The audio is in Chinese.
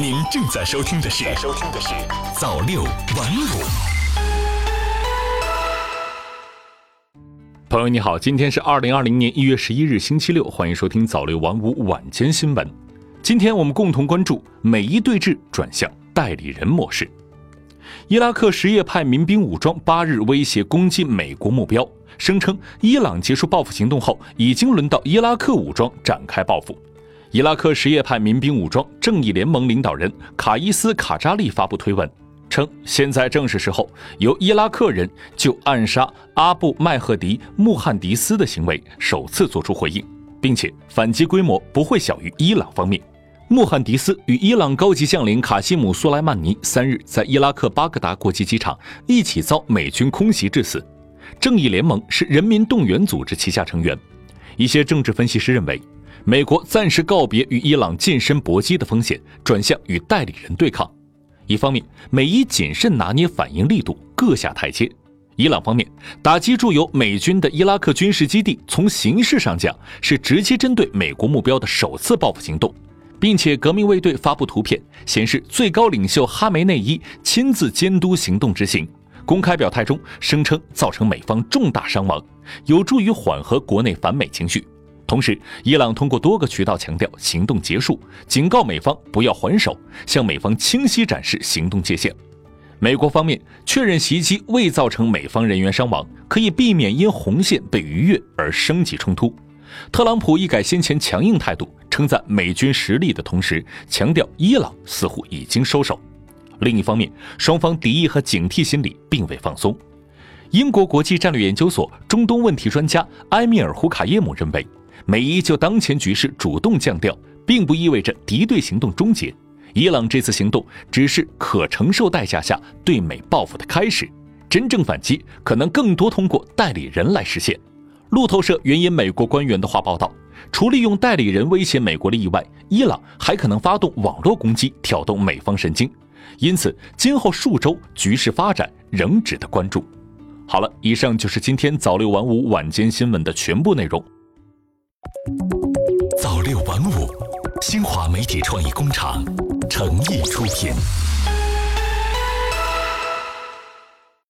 您正在收听的是《收听的是早六晚五》。朋友你好，今天是二零二零年一月十一日星期六，欢迎收听早六晚五晚间新闻。今天我们共同关注美伊对峙转向代理人模式。伊拉克什叶派民兵武装八日威胁攻击美国目标，声称伊朗结束报复行动后，已经轮到伊拉克武装展开报复。伊拉克什叶派民兵武装正义联盟领导人卡伊斯·卡扎利发布推文，称现在正是时候，由伊拉克人就暗杀阿布麦赫迪·穆罕迪斯的行为首次作出回应，并且反击规模不会小于伊朗方面。穆罕迪斯与伊朗高级将领卡西姆·苏莱曼尼三日在伊拉克巴格达国际机场一起遭美军空袭致死。正义联盟是人民动员组织旗下成员。一些政治分析师认为。美国暂时告别与伊朗近身搏击的风险，转向与代理人对抗。一方面，美伊谨慎拿捏反应力度，各下台阶；伊朗方面，打击驻有美军的伊拉克军事基地，从形式上讲是直接针对美国目标的首次报复行动，并且革命卫队发布图片显示，最高领袖哈梅内伊亲自监督行动执行。公开表态中声称造成美方重大伤亡，有助于缓和国内反美情绪。同时，伊朗通过多个渠道强调行动结束，警告美方不要还手，向美方清晰展示行动界限。美国方面确认袭击未造成美方人员伤亡，可以避免因红线被逾越而升级冲突。特朗普一改先前强硬态度，称赞美军实力的同时，强调伊朗似乎已经收手。另一方面，双方敌意和警惕心理并未放松。英国国际战略研究所中东问题专家埃米尔·胡卡耶姆认为。美伊就当前局势主动降调，并不意味着敌对行动终结。伊朗这次行动只是可承受代价下对美报复的开始，真正反击可能更多通过代理人来实现。路透社援引美国官员的话报道，除利用代理人威胁美国利益外，伊朗还可能发动网络攻击，挑动美方神经。因此，今后数周局势发展仍值得关注。好了，以上就是今天早六晚五晚间新闻的全部内容。六晚五，新华媒体创意工厂诚意出品。